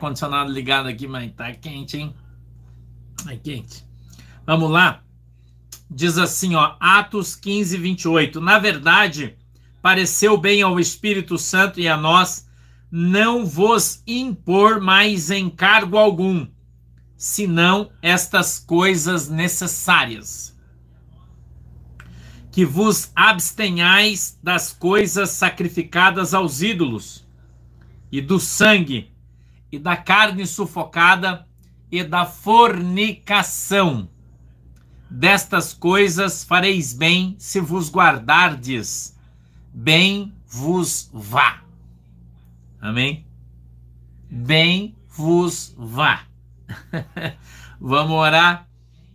ar-condicionado ligado aqui, mas tá quente, hein? É quente. Vamos lá. Diz assim, ó, Atos 15, 28. Na verdade, pareceu bem ao Espírito Santo e a nós não vos impor mais encargo algum, senão estas coisas necessárias. Que vos abstenhais das coisas sacrificadas aos ídolos, e do sangue, e da carne sufocada, e da fornicação. Destas coisas fareis bem se vos guardardes, bem vos vá. Amém? Bem vos vá. Vamos orar.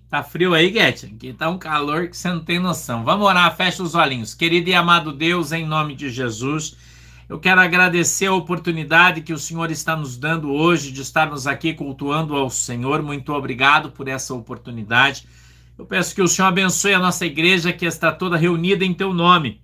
Tá frio aí, Guete? Aqui tá um calor que você não tem noção. Vamos orar, fecha os olhinhos. Querido e amado Deus, em nome de Jesus, eu quero agradecer a oportunidade que o Senhor está nos dando hoje de estarmos aqui cultuando ao Senhor. Muito obrigado por essa oportunidade. Eu peço que o Senhor abençoe a nossa igreja que está toda reunida em teu nome.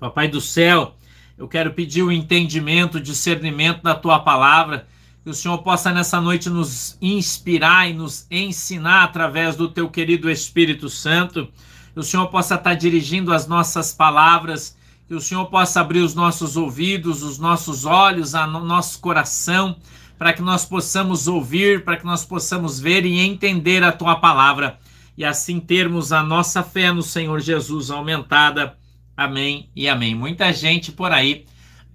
Papai do céu, eu quero pedir o entendimento, o discernimento da tua palavra, que o Senhor possa nessa noite nos inspirar e nos ensinar através do teu querido Espírito Santo, que o Senhor possa estar dirigindo as nossas palavras que o Senhor possa abrir os nossos ouvidos, os nossos olhos, o nosso coração, para que nós possamos ouvir, para que nós possamos ver e entender a tua palavra e assim termos a nossa fé no Senhor Jesus aumentada. Amém e amém. Muita gente por aí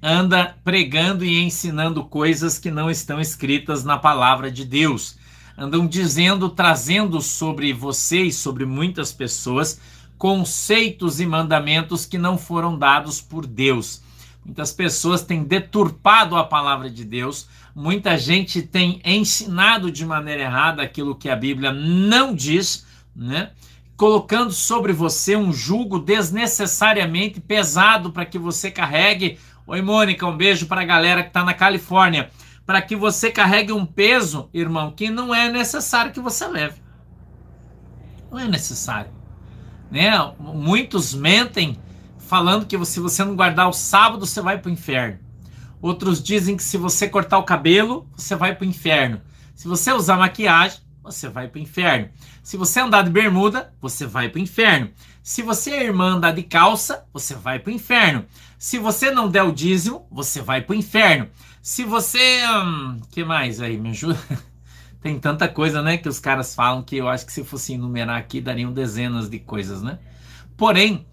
anda pregando e ensinando coisas que não estão escritas na palavra de Deus. Andam dizendo, trazendo sobre vocês, sobre muitas pessoas, conceitos e mandamentos que não foram dados por Deus. Muitas pessoas têm deturpado a palavra de Deus, muita gente tem ensinado de maneira errada aquilo que a Bíblia não diz, né? Colocando sobre você um jugo desnecessariamente pesado para que você carregue. Oi, Mônica, um beijo para a galera que está na Califórnia. Para que você carregue um peso, irmão, que não é necessário que você leve. Não é necessário né? Muitos mentem falando que se você não guardar o sábado, você vai para o inferno. Outros dizem que se você cortar o cabelo, você vai para o inferno. Se você usar maquiagem, você vai para o inferno. Se você andar de bermuda, você vai para o inferno. Se você é irmã andar de calça, você vai para o inferno. Se você não der o dízimo, você vai para o inferno. Se você. Hum, que mais aí? Me ajuda? Tem tanta coisa, né, que os caras falam que eu acho que se fosse enumerar aqui dariam dezenas de coisas, né? Porém,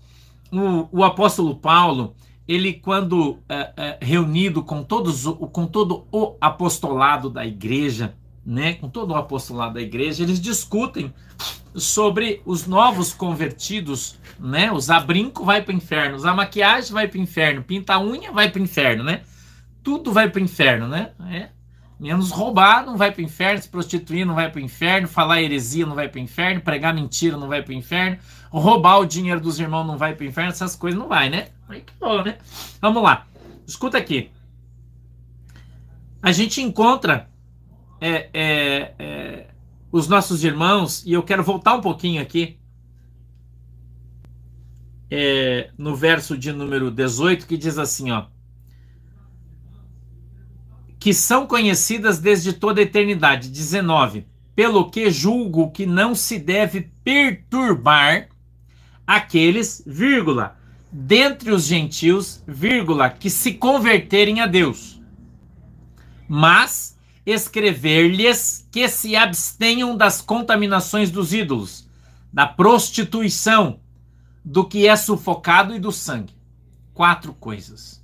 o, o apóstolo Paulo, ele quando é, é, reunido com todos, com todo o apostolado da igreja, né, com todo o apostolado da igreja, eles discutem sobre os novos convertidos, né? Usar brinco vai para o inferno, usar maquiagem vai para o inferno, pintar unha vai para o inferno, né? Tudo vai para o inferno, né? É, Menos roubar não vai para o inferno, se prostituir não vai para o inferno, falar heresia não vai para o inferno, pregar mentira não vai para o inferno, roubar o dinheiro dos irmãos não vai para o inferno, essas coisas não vai, né? Aí que bom, né? Vamos lá. Escuta aqui. A gente encontra é, é, é, os nossos irmãos, e eu quero voltar um pouquinho aqui, é, no verso de número 18, que diz assim, ó que são conhecidas desde toda a eternidade. 19. Pelo que julgo que não se deve perturbar aqueles, vírgula, dentre os gentios, vírgula, que se converterem a Deus. Mas escrever-lhes que se abstenham das contaminações dos ídolos, da prostituição, do que é sufocado e do sangue. Quatro coisas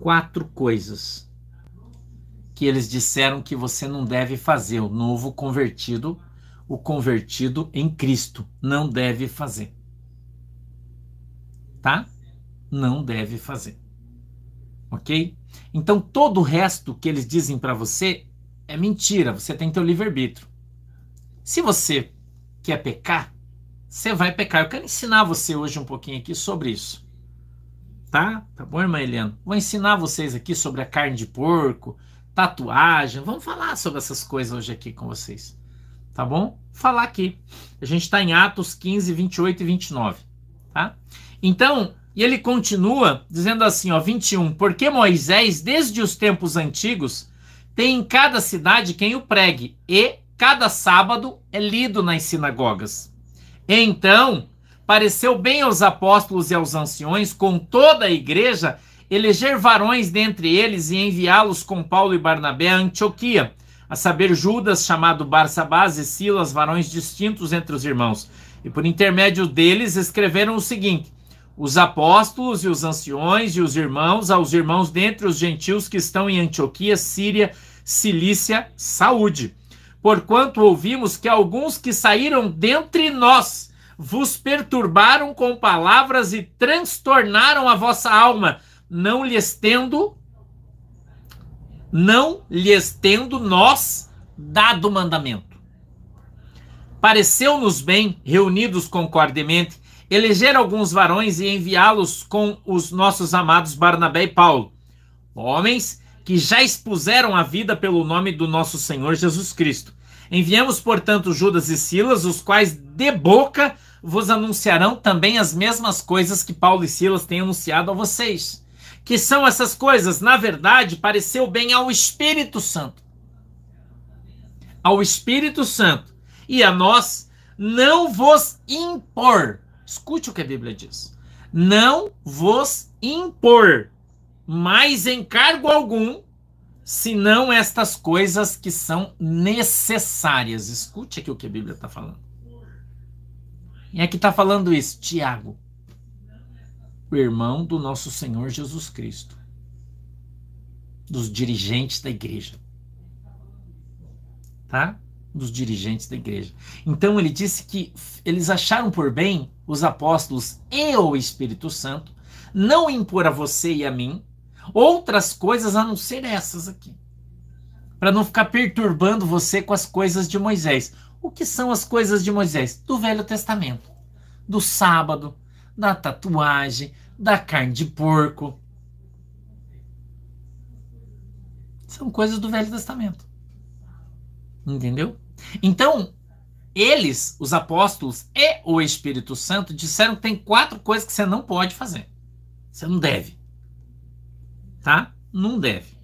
quatro coisas que eles disseram que você não deve fazer. O novo convertido, o convertido em Cristo, não deve fazer. Tá? Não deve fazer. Ok? Então todo o resto que eles dizem para você é mentira. Você tem teu livre-arbítrio. Se você quer pecar, você vai pecar. Eu quero ensinar você hoje um pouquinho aqui sobre isso tá? Tá bom, irmã Helena? Vou ensinar vocês aqui sobre a carne de porco, tatuagem. Vamos falar sobre essas coisas hoje aqui com vocês. Tá bom? Falar aqui. A gente está em Atos 15, 28 e 29. Tá? Então, E ele continua dizendo assim, ó, 21, porque Moisés, desde os tempos antigos, tem em cada cidade quem o pregue, e cada sábado é lido nas sinagogas. Então, pareceu bem aos apóstolos e aos anciões, com toda a igreja, eleger varões dentre eles e enviá-los com Paulo e Barnabé a Antioquia, a saber, Judas, chamado Barsabás, e Silas, varões distintos entre os irmãos. E por intermédio deles escreveram o seguinte: os apóstolos e os anciões e os irmãos, aos irmãos dentre os gentios que estão em Antioquia, Síria, Cilícia, saúde. Porquanto ouvimos que alguns que saíram dentre nós vos perturbaram com palavras e transtornaram a vossa alma, não lhes tendo não lhes tendo nós dado mandamento. Pareceu-nos bem, reunidos concordemente, eleger alguns varões e enviá-los com os nossos amados Barnabé e Paulo, homens que já expuseram a vida pelo nome do nosso Senhor Jesus Cristo. Enviamos, portanto, Judas e Silas, os quais de boca vos anunciarão também as mesmas coisas que Paulo e Silas têm anunciado a vocês. Que são essas coisas? Na verdade, pareceu bem ao Espírito Santo. Ao Espírito Santo. E a nós não vos impor Escute o que a Bíblia diz. Não vos impor mais encargo algum, senão estas coisas que são necessárias. Escute aqui o que a Bíblia está falando. E é que está falando isso? Tiago, o irmão do nosso Senhor Jesus Cristo, dos dirigentes da igreja. Tá? dos dirigentes da igreja. Então ele disse que eles acharam por bem, os apóstolos e o Espírito Santo, não impor a você e a mim outras coisas a não ser essas aqui. Para não ficar perturbando você com as coisas de Moisés. O que são as coisas de Moisés? Do Velho Testamento. Do sábado, da tatuagem, da carne de porco. São coisas do Velho Testamento. Entendeu? Então, eles, os apóstolos e o Espírito Santo, disseram que tem quatro coisas que você não pode fazer. Você não deve. Tá? Não deve.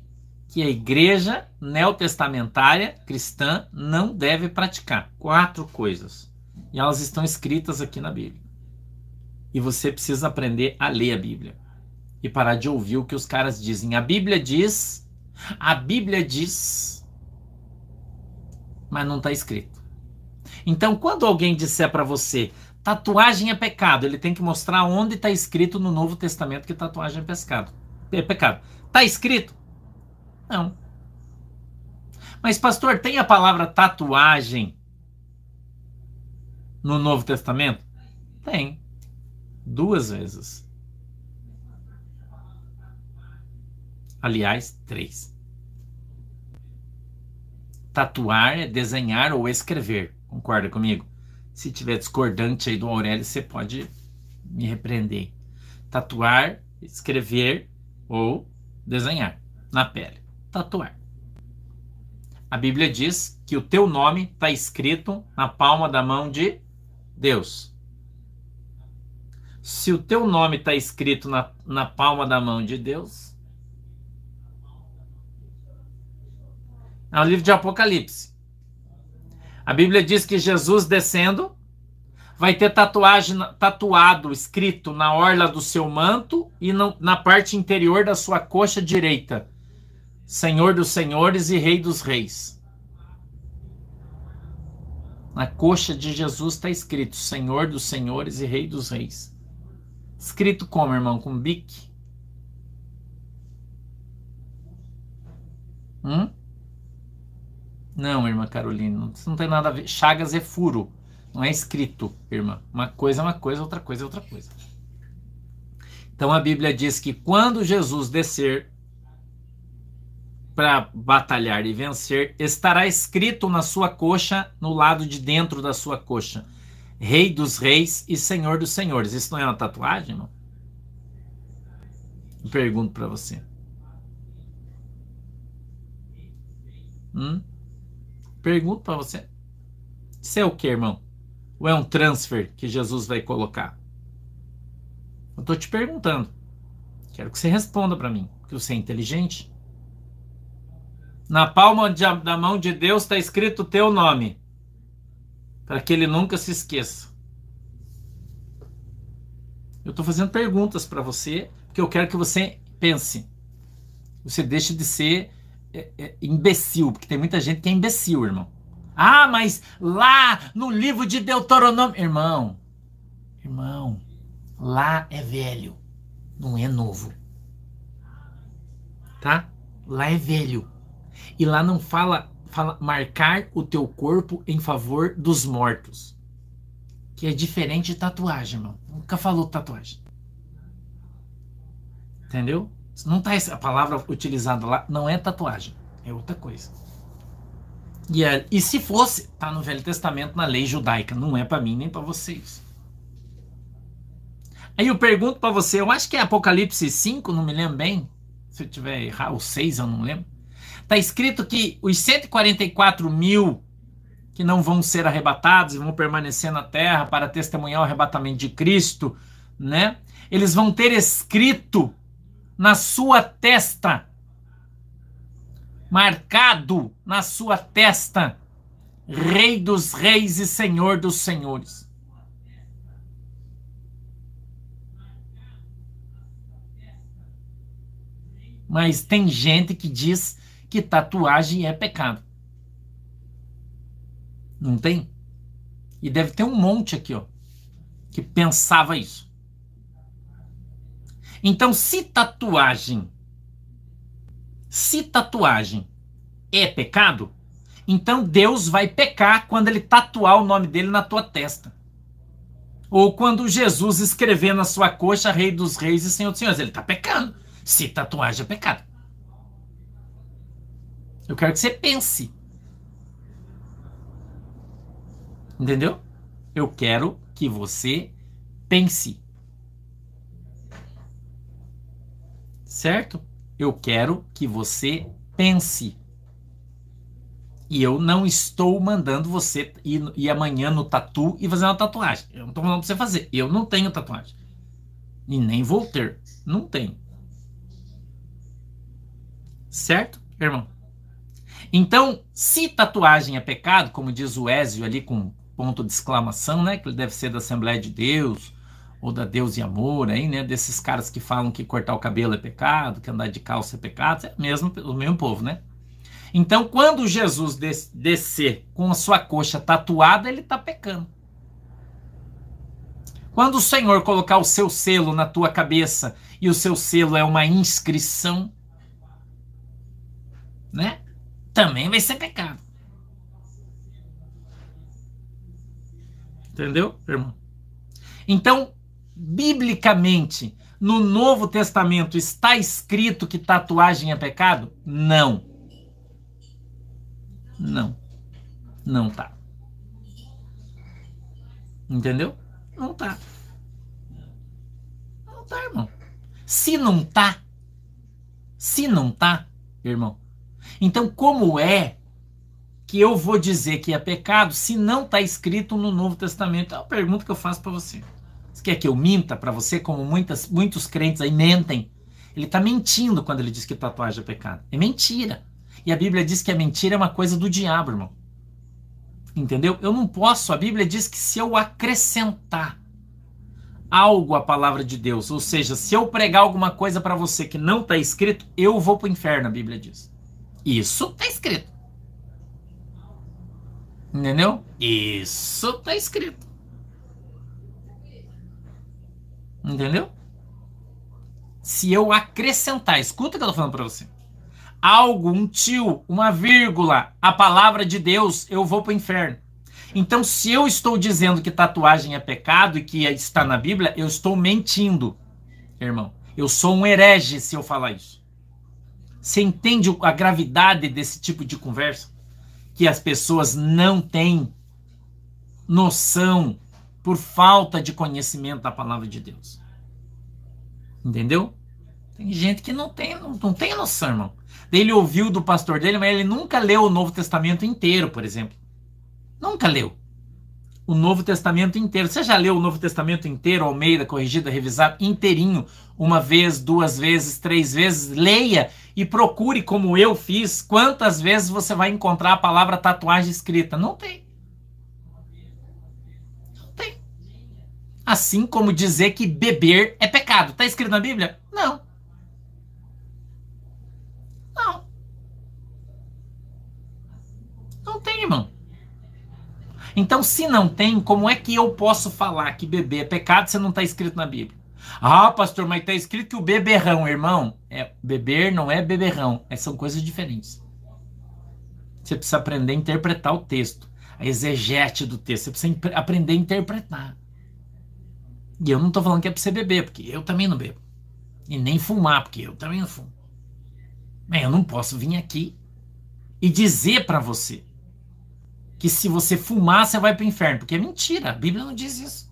Que a igreja neotestamentária cristã não deve praticar. Quatro coisas. E elas estão escritas aqui na Bíblia. E você precisa aprender a ler a Bíblia. E parar de ouvir o que os caras dizem. A Bíblia diz. A Bíblia diz mas não está escrito. Então, quando alguém disser para você tatuagem é pecado, ele tem que mostrar onde está escrito no Novo Testamento que tatuagem é pescado. É pecado. Está escrito? Não. Mas, pastor, tem a palavra tatuagem no Novo Testamento? Tem. Duas vezes. Aliás, três. Tatuar é desenhar ou escrever. Concorda comigo? Se tiver discordante aí do Aurélio, você pode me repreender. Tatuar, escrever ou desenhar na pele. Tatuar. A Bíblia diz que o teu nome está escrito na palma da mão de Deus. Se o teu nome está escrito na, na palma da mão de Deus, É o livro de Apocalipse. A Bíblia diz que Jesus descendo vai ter tatuagem tatuado, escrito na orla do seu manto e no, na parte interior da sua coxa direita. Senhor dos senhores e Rei dos reis. Na coxa de Jesus está escrito Senhor dos senhores e Rei dos reis. Escrito como, irmão? Com bique? Hum? Não, irmã Carolina, isso não tem nada a ver. Chagas é furo, não é escrito, irmã. Uma coisa é uma coisa, outra coisa é outra coisa. Então a Bíblia diz que quando Jesus descer para batalhar e vencer, estará escrito na sua coxa, no lado de dentro da sua coxa, Rei dos Reis e Senhor dos Senhores. Isso não é uma tatuagem, irmão? Pergunto para você. Hum? Pergunto para você. Isso é o que, irmão? Ou é um transfer que Jesus vai colocar? Eu estou te perguntando. Quero que você responda para mim, que você é inteligente. Na palma de, da mão de Deus está escrito o teu nome, para que ele nunca se esqueça. Eu estou fazendo perguntas para você, porque eu quero que você pense. Você deixe de ser é, é, imbecil, porque tem muita gente que é imbecil, irmão. Ah, mas lá no livro de Deuteronômio. Irmão, irmão, lá é velho, não é novo. Tá? Lá é velho. E lá não fala, fala marcar o teu corpo em favor dos mortos. Que é diferente de tatuagem, irmão. Nunca falou tatuagem. Entendeu? Não tá a palavra utilizada lá, não é tatuagem, é outra coisa. E, é, e se fosse, tá no Velho Testamento, na lei judaica, não é para mim nem para vocês. Aí eu pergunto para você, eu acho que é Apocalipse 5, não me lembro bem, se eu tiver errado, ou 6, eu não lembro. Tá escrito que os 144 mil que não vão ser arrebatados e vão permanecer na terra para testemunhar o arrebatamento de Cristo, né? Eles vão ter escrito na sua testa, marcado na sua testa, Rei dos Reis e Senhor dos Senhores. Mas tem gente que diz que tatuagem é pecado. Não tem? E deve ter um monte aqui, ó, que pensava isso. Então, se tatuagem, se tatuagem é pecado, então Deus vai pecar quando ele tatuar o nome dele na tua testa. Ou quando Jesus escrever na sua coxa Rei dos Reis e Senhor dos Senhores. Ele está pecando. Se tatuagem é pecado. Eu quero que você pense. Entendeu? Eu quero que você pense. certo? Eu quero que você pense. E eu não estou mandando você ir, ir amanhã no tatu e fazer uma tatuagem. Eu não estou para você fazer. Eu não tenho tatuagem. E nem vou ter. Não tenho. Certo, irmão? Então, se tatuagem é pecado, como diz o Ézio ali com ponto de exclamação, né? Que ele deve ser da Assembleia de Deus, ou da Deus e Amor, aí, né? Desses caras que falam que cortar o cabelo é pecado, que andar de calça é pecado, é mesmo o mesmo povo, né? Então, quando Jesus des descer com a sua coxa tatuada, ele está pecando. Quando o Senhor colocar o seu selo na tua cabeça e o seu selo é uma inscrição, né? Também vai ser pecado. Entendeu, irmão? Então, biblicamente, no Novo Testamento está escrito que tatuagem é pecado? Não. Não. Não tá. Entendeu? Não tá. Não tá, irmão. Se não tá, se não tá, irmão, então como é que eu vou dizer que é pecado se não está escrito no Novo Testamento? É uma pergunta que eu faço para você. Você quer que eu minta para você, como muitas, muitos crentes aí mentem? Ele está mentindo quando ele diz que tatuagem é pecado. É mentira. E a Bíblia diz que a mentira é uma coisa do diabo, irmão. Entendeu? Eu não posso. A Bíblia diz que se eu acrescentar algo à palavra de Deus, ou seja, se eu pregar alguma coisa para você que não está escrito, eu vou para o inferno, a Bíblia diz. Isso está escrito. Entendeu? Isso está escrito. Entendeu? Se eu acrescentar, escuta o que eu tô falando para você. Algo, um tio, uma vírgula, a palavra de Deus, eu vou para o inferno. Então, se eu estou dizendo que tatuagem é pecado e que está na Bíblia, eu estou mentindo, irmão. Eu sou um herege se eu falar isso. Você entende a gravidade desse tipo de conversa? Que as pessoas não têm noção por falta de conhecimento da palavra de Deus. Entendeu? Tem gente que não tem, não, não tem noção, irmão. Ele ouviu do pastor dele, mas ele nunca leu o Novo Testamento inteiro, por exemplo. Nunca leu. o Novo Testamento inteiro. Você já leu o Novo Testamento inteiro, Almeida, corrigida, revisado, inteirinho, uma vez, duas vezes, três vezes? Leia e procure, como eu fiz, quantas vezes você vai encontrar a palavra tatuagem escrita. Não tem. Não tem. Assim como dizer que beber é pecado. Está escrito na Bíblia? Não. Não. Não tem, irmão. Então, se não tem, como é que eu posso falar que beber é pecado se não está escrito na Bíblia? Ah, pastor, mas está escrito que o beberrão, irmão, é beber não é beberrão, é, são coisas diferentes. Você precisa aprender a interpretar o texto, a exegete do texto, você precisa aprender a interpretar. E eu não estou falando que é para você beber, porque eu também não bebo. E nem fumar, porque eu também não fumo. Mas eu não posso vir aqui e dizer para você que se você fumar, você vai para o inferno. Porque é mentira, a Bíblia não diz isso.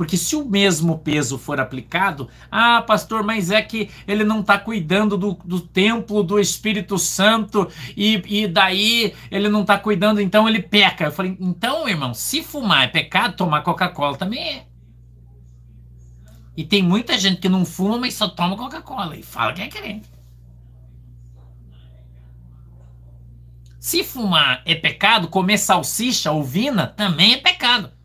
Porque se o mesmo peso for aplicado, ah, pastor, mas é que ele não está cuidando do, do templo do Espírito Santo e, e daí ele não está cuidando, então ele peca. Eu falei, então, irmão, se fumar é pecado, tomar Coca-Cola também é. E tem muita gente que não fuma, mas só toma Coca-Cola e fala que é crente. Se fumar é pecado, comer salsicha ou vina também é pecado.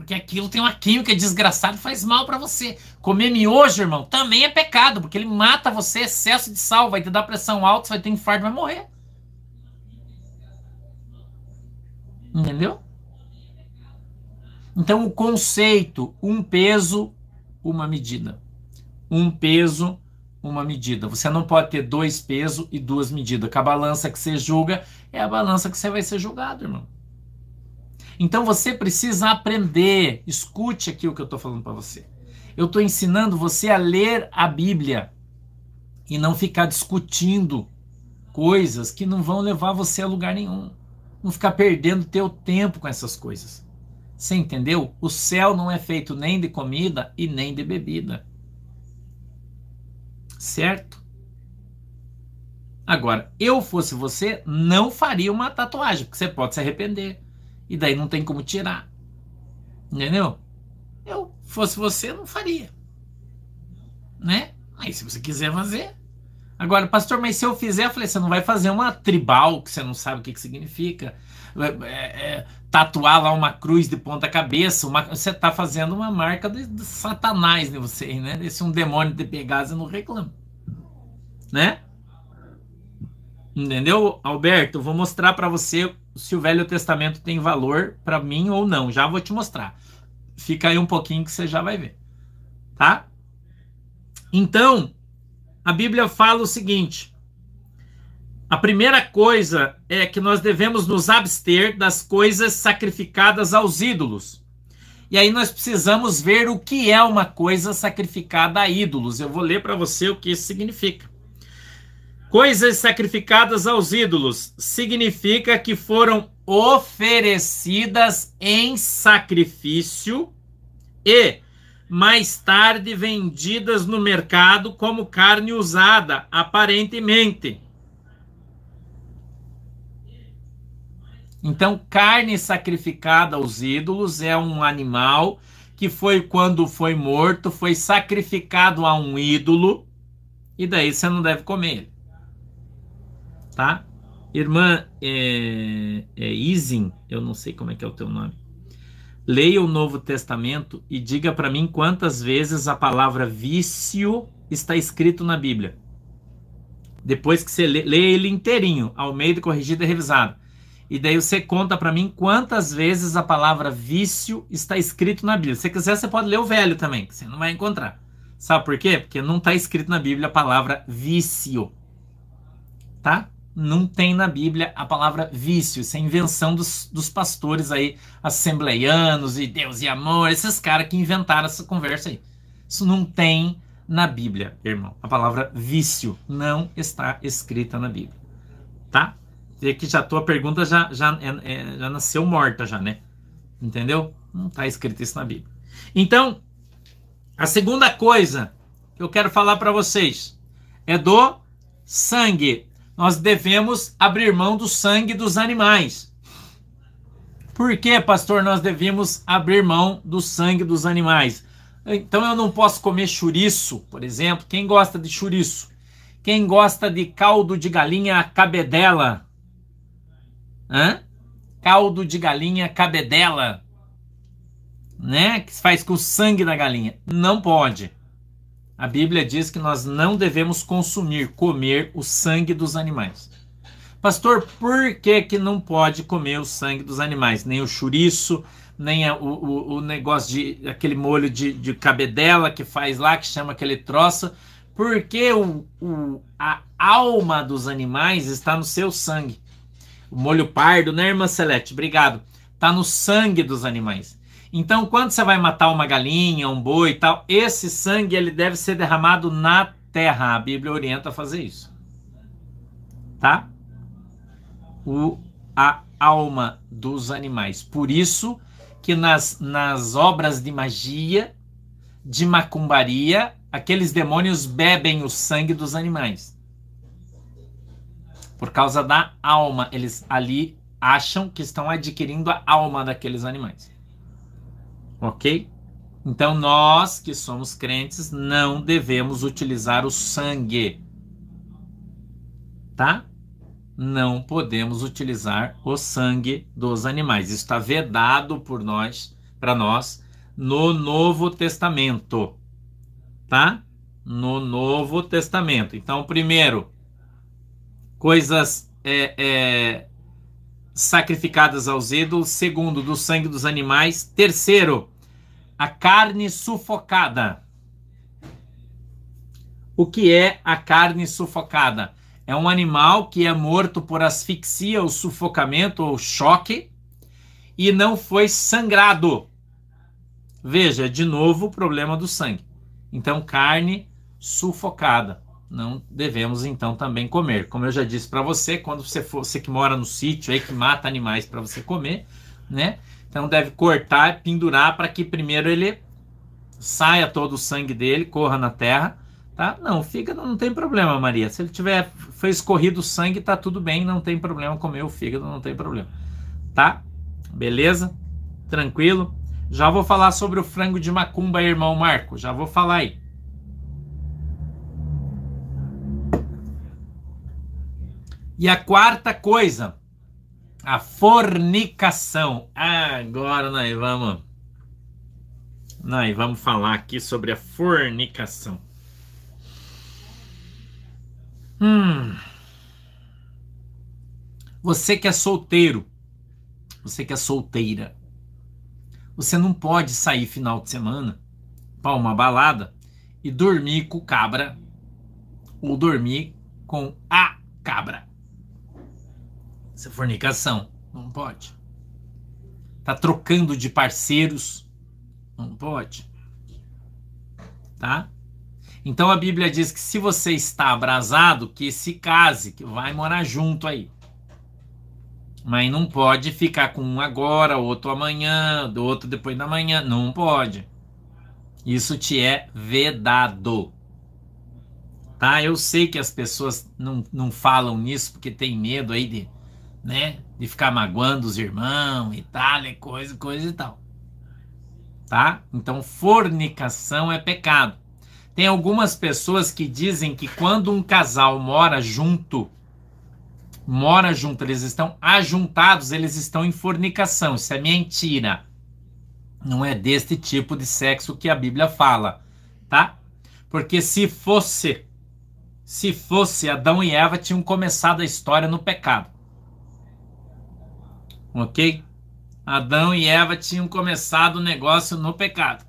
Porque aquilo tem uma química desgraçada e faz mal para você. Comer miojo, irmão, também é pecado, porque ele mata você, excesso de sal, vai te dar pressão alta, você vai ter infarto, vai morrer. Entendeu? Então o conceito, um peso, uma medida. Um peso, uma medida. Você não pode ter dois pesos e duas medidas. Com a balança que você julga, é a balança que você vai ser julgado, irmão. Então você precisa aprender. Escute aqui o que eu estou falando para você. Eu estou ensinando você a ler a Bíblia e não ficar discutindo coisas que não vão levar você a lugar nenhum. Não ficar perdendo teu tempo com essas coisas. Você entendeu? O céu não é feito nem de comida e nem de bebida certo? Agora, eu fosse você, não faria uma tatuagem, porque você pode se arrepender. E daí não tem como tirar. Entendeu? Eu fosse você, não faria. Né? Aí se você quiser fazer. Agora, pastor, mas se eu fizer, eu falei, você não vai fazer uma tribal que você não sabe o que, que significa. É, é, é tatuar lá uma cruz de ponta cabeça, você está fazendo uma marca de, de Satanás, né, você, né? Esse um demônio de Pegasus não reclama, né? Entendeu, Alberto? Vou mostrar para você se o Velho Testamento tem valor para mim ou não. Já vou te mostrar. Fica aí um pouquinho que você já vai ver, tá? Então, a Bíblia fala o seguinte: a primeira coisa é que nós devemos nos abster das coisas sacrificadas aos ídolos. E aí nós precisamos ver o que é uma coisa sacrificada a ídolos. Eu vou ler para você o que isso significa. Coisas sacrificadas aos ídolos significa que foram oferecidas em sacrifício e mais tarde vendidas no mercado como carne usada, aparentemente Então, carne sacrificada aos ídolos é um animal que foi, quando foi morto, foi sacrificado a um ídolo, e daí você não deve comer ele. Tá? Irmã é, é Isin, eu não sei como é que é o teu nome. Leia o Novo Testamento e diga para mim quantas vezes a palavra vício está escrito na Bíblia. Depois que você lê, lê ele inteirinho, ao meio de corrigido e revisado. E daí você conta para mim quantas vezes a palavra vício está escrito na Bíblia. Se você quiser, você pode ler o velho também, que você não vai encontrar. Sabe por quê? Porque não está escrito na Bíblia a palavra vício. Tá? Não tem na Bíblia a palavra vício. Isso é invenção dos, dos pastores aí, assembleianos e Deus e amor, esses caras que inventaram essa conversa aí. Isso não tem na Bíblia, irmão. A palavra vício não está escrita na Bíblia. Tá? Vê que já a tua pergunta já, já, é, é, já nasceu morta, já, né? Entendeu? Não está escrito isso na Bíblia. Então, a segunda coisa que eu quero falar para vocês é do sangue. Nós devemos abrir mão do sangue dos animais. Por que, pastor, nós devemos abrir mão do sangue dos animais? Então eu não posso comer chouriço, por exemplo. Quem gosta de chouriço? Quem gosta de caldo de galinha cabedela? Hã? Caldo de galinha cabedela. Né? Que se faz com o sangue da galinha. Não pode. A Bíblia diz que nós não devemos consumir, comer o sangue dos animais. Pastor, por que, que não pode comer o sangue dos animais? Nem o chouriço, nem o, o, negócio de aquele molho de, de cabedela que faz lá, que chama aquele troço, porque o, o, a alma dos animais está no seu sangue. O molho pardo, né, irmã Celeste? Obrigado. Está no sangue dos animais. Então, quando você vai matar uma galinha, um boi e tal, esse sangue ele deve ser derramado na terra. A Bíblia orienta a fazer isso. Tá? O, a alma dos animais. Por isso que nas, nas obras de magia, de macumbaria, aqueles demônios bebem o sangue dos animais. Por causa da alma. Eles ali acham que estão adquirindo a alma daqueles animais. Ok? Então nós que somos crentes não devemos utilizar o sangue. Tá? Não podemos utilizar o sangue dos animais. Isso está vedado por nós, para nós, no Novo Testamento tá? No Novo Testamento. Então, primeiro, coisas é, é, sacrificadas aos ídolos. Segundo, do sangue dos animais. Terceiro, a carne sufocada. O que é a carne sufocada? É um animal que é morto por asfixia, ou sufocamento, ou choque, e não foi sangrado. Veja, de novo o problema do sangue. Então, carne sufocada. Não devemos então também comer. Como eu já disse para você, quando você for, você que mora no sítio aí que mata animais para você comer, né? Então deve cortar pendurar para que primeiro ele saia todo o sangue dele, corra na terra, tá? Não, fígado não tem problema, Maria. Se ele tiver foi escorrido o sangue, tá tudo bem, não tem problema comer o fígado, não tem problema. Tá? Beleza? Tranquilo? Já vou falar sobre o frango de macumba, irmão Marco. Já vou falar aí. E a quarta coisa, a fornicação. Agora nós vamos nós vamos falar aqui sobre a fornicação. Hum. Você que é solteiro, você que é solteira, você não pode sair final de semana para uma balada e dormir com cabra ou dormir com a cabra. Isso é fornicação. Não pode. Tá trocando de parceiros. Não pode. Tá? Então a Bíblia diz que se você está abrasado, que se case, que vai morar junto aí. Mas não pode ficar com um agora, outro amanhã, do outro depois da manhã. Não pode. Isso te é vedado. Tá? Eu sei que as pessoas não, não falam nisso porque tem medo aí de, né, de ficar magoando os irmãos e tal, e coisa, coisa e tal. Tá? Então, fornicação é pecado. Tem algumas pessoas que dizem que quando um casal mora junto, mora junto, eles estão ajuntados, eles estão em fornicação. Isso é mentira. Não é deste tipo de sexo que a Bíblia fala, tá? Porque se fosse, se fosse Adão e Eva tinham começado a história no pecado. OK? Adão e Eva tinham começado o negócio no pecado.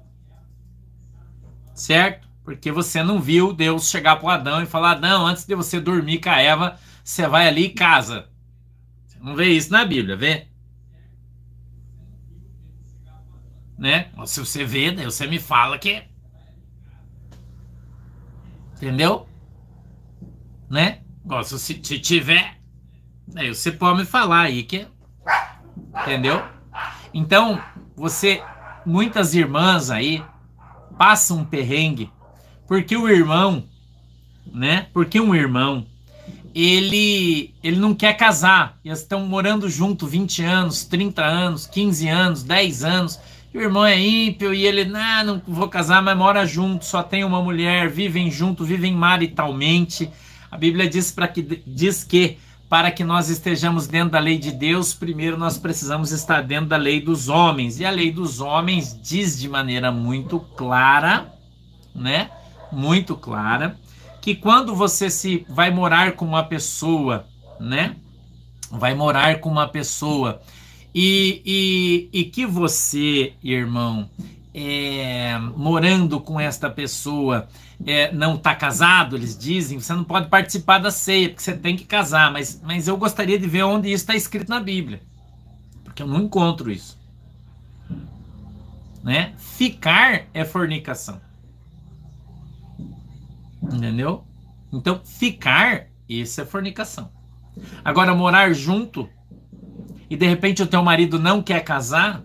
Certo? Porque você não viu Deus chegar para Adão e falar: Adão, antes de você dormir com a Eva, você vai ali e casa. Você não vê isso na Bíblia, vê? Né? Se você vê, daí você me fala que. Entendeu? Né? Se, tiver, aí você pode me falar aí que. Entendeu? Então, você. Muitas irmãs aí passam um perrengue porque o irmão, né? Porque um irmão ele ele não quer casar. E eles estão morando junto 20 anos, 30 anos, 15 anos, 10 anos. E o irmão é ímpio e ele, nah, não vou casar, mas mora junto, só tem uma mulher, vivem junto, vivem maritalmente. A Bíblia diz, para que, diz que para que nós estejamos dentro da lei de Deus, primeiro nós precisamos estar dentro da lei dos homens. E a lei dos homens diz de maneira muito clara, né? Muito clara, que quando você se vai morar com uma pessoa, né? Vai morar com uma pessoa e, e, e que você, irmão, é, morando com esta pessoa, é, não está casado, eles dizem, você não pode participar da ceia, porque você tem que casar. Mas, mas eu gostaria de ver onde isso está escrito na Bíblia. Porque eu não encontro isso. Né? Ficar é fornicação. Entendeu? Então, ficar, isso é fornicação. Agora, morar junto e de repente o teu marido não quer casar,